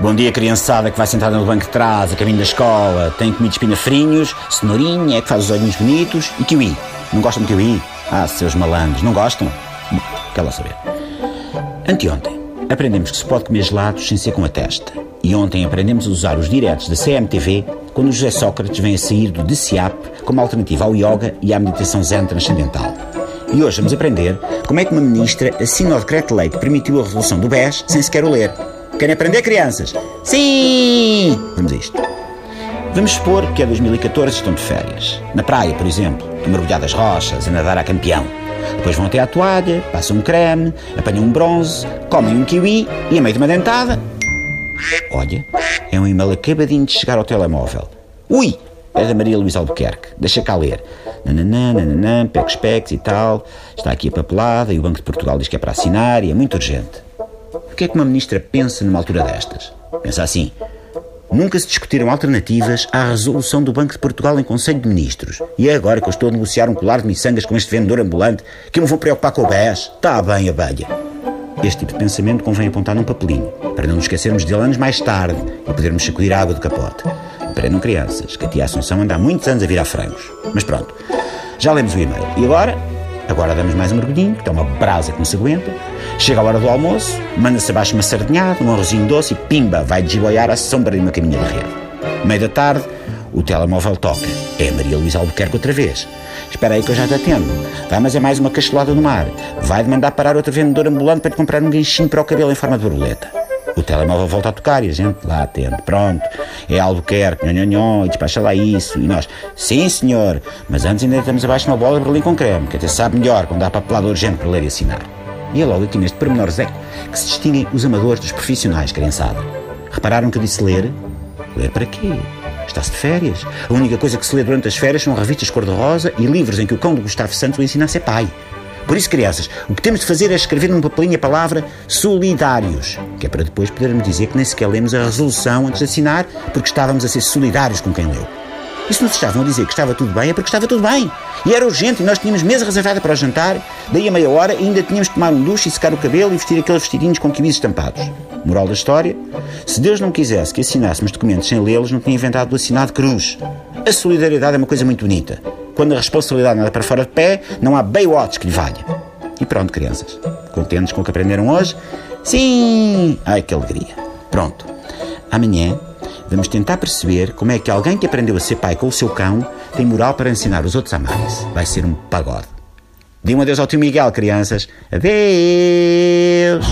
Bom dia, criançada que vai sentada no banco de trás, a caminho da escola. Tem comido espinafrinhos, cenourinha, que faz os olhinhos bonitos e kiwi. Não gostam de kiwi? Ah, seus malandros, não gostam? Quer lá saber. Anteontem, aprendemos que se pode comer gelados sem ser com a testa. E ontem aprendemos a usar os diretos da CMTV quando o José Sócrates vem a sair do DCAP como alternativa ao yoga e à meditação zen transcendental. E hoje vamos aprender como é que uma ministra assina o decreto-lei que permitiu a resolução do BES sem sequer o ler. Querem aprender, crianças? Sim! Vamos a isto. Vamos supor que é 2014 estão de férias. Na praia, por exemplo, a mergulhar das rochas, a nadar a campeão. Depois vão até à toalha, passam um creme, apanham um bronze, comem um kiwi e a meio de uma dentada. Olha, é um e-mail acabadinho de chegar ao telemóvel. Ui! É da Maria Luísa Albuquerque. Deixa cá ler. Nananã, nananã, pega os e tal. Está aqui a papelada e o Banco de Portugal diz que é para assinar e é muito urgente. Que é que uma ministra pensa numa altura destas? Pensa assim. Nunca se discutiram alternativas à resolução do Banco de Portugal em Conselho de Ministros. E é agora que eu estou a negociar um colar de miçangas com este vendedor ambulante que eu me vou preocupar com o BES. Está bem, abelha. Este tipo de pensamento convém apontar num papelinho, para não nos esquecermos de anos mais tarde e podermos sacudir a água do capote. Aprendam crianças, que a tia Assunção anda há muitos anos a virar frangos. Mas pronto, já lemos o e-mail. E agora? Agora damos mais um mergulhinho, que está uma brasa que não se aguenta. Chega a hora do almoço, manda-se abaixo uma sardinhada, um arrozinho doce e pimba, vai desboiar à sombra de uma caminha de rede. Meio da tarde, o telemóvel toca. É a Maria Luísa Albuquerque outra vez. Espera aí que eu já te atendo. Vai, mas é mais uma cachelada no mar. Vai de mandar parar outro vendedor ambulante para te comprar um ganchinho para o cabelo em forma de borboleta. O telemóvel volta a tocar e a gente lá atende. Pronto, é Albuquerque, nhon, nhon, e despacha lá isso. E nós, sim senhor, mas antes ainda estamos abaixo de uma bola de Berlim com creme, que até sabe melhor quando há papelado urgente para ler e assinar. E é logo aqui neste pormenorzeco que se distinguem os amadores dos profissionais, criançada. Repararam que eu disse ler? Ler para quê? Está-se de férias. A única coisa que se lê durante as férias são revistas cor-de-rosa e livros em que o cão do Gustavo Santos o ensina a ser pai. Por isso, crianças, o que temos de fazer é escrever num papelinho a palavra solidários, que é para depois podermos dizer que nem sequer lemos a resolução antes de assinar, porque estávamos a ser solidários com quem leu. E se nos estavam a dizer que estava tudo bem, é porque estava tudo bem. E era urgente, e nós tínhamos mesa reservada para o jantar, daí a meia hora ainda tínhamos de tomar um duche e secar o cabelo e vestir aqueles vestidinhos com kiwis estampados. Moral da história: se Deus não quisesse que assinássemos documentos sem lê-los, não tinha inventado o assinado cruz. A solidariedade é uma coisa muito bonita. Quando a responsabilidade anda para fora de pé, não há Baywatch que lhe valha. E pronto, crianças. Contentes com o que aprenderam hoje? Sim! Ai, que alegria. Pronto. Amanhã Vamos tentar perceber como é que alguém que aprendeu a ser pai com o seu cão tem moral para ensinar os outros a amarem-se. Vai ser um pagode. Dê um adeus ao tio Miguel, crianças. Adeus!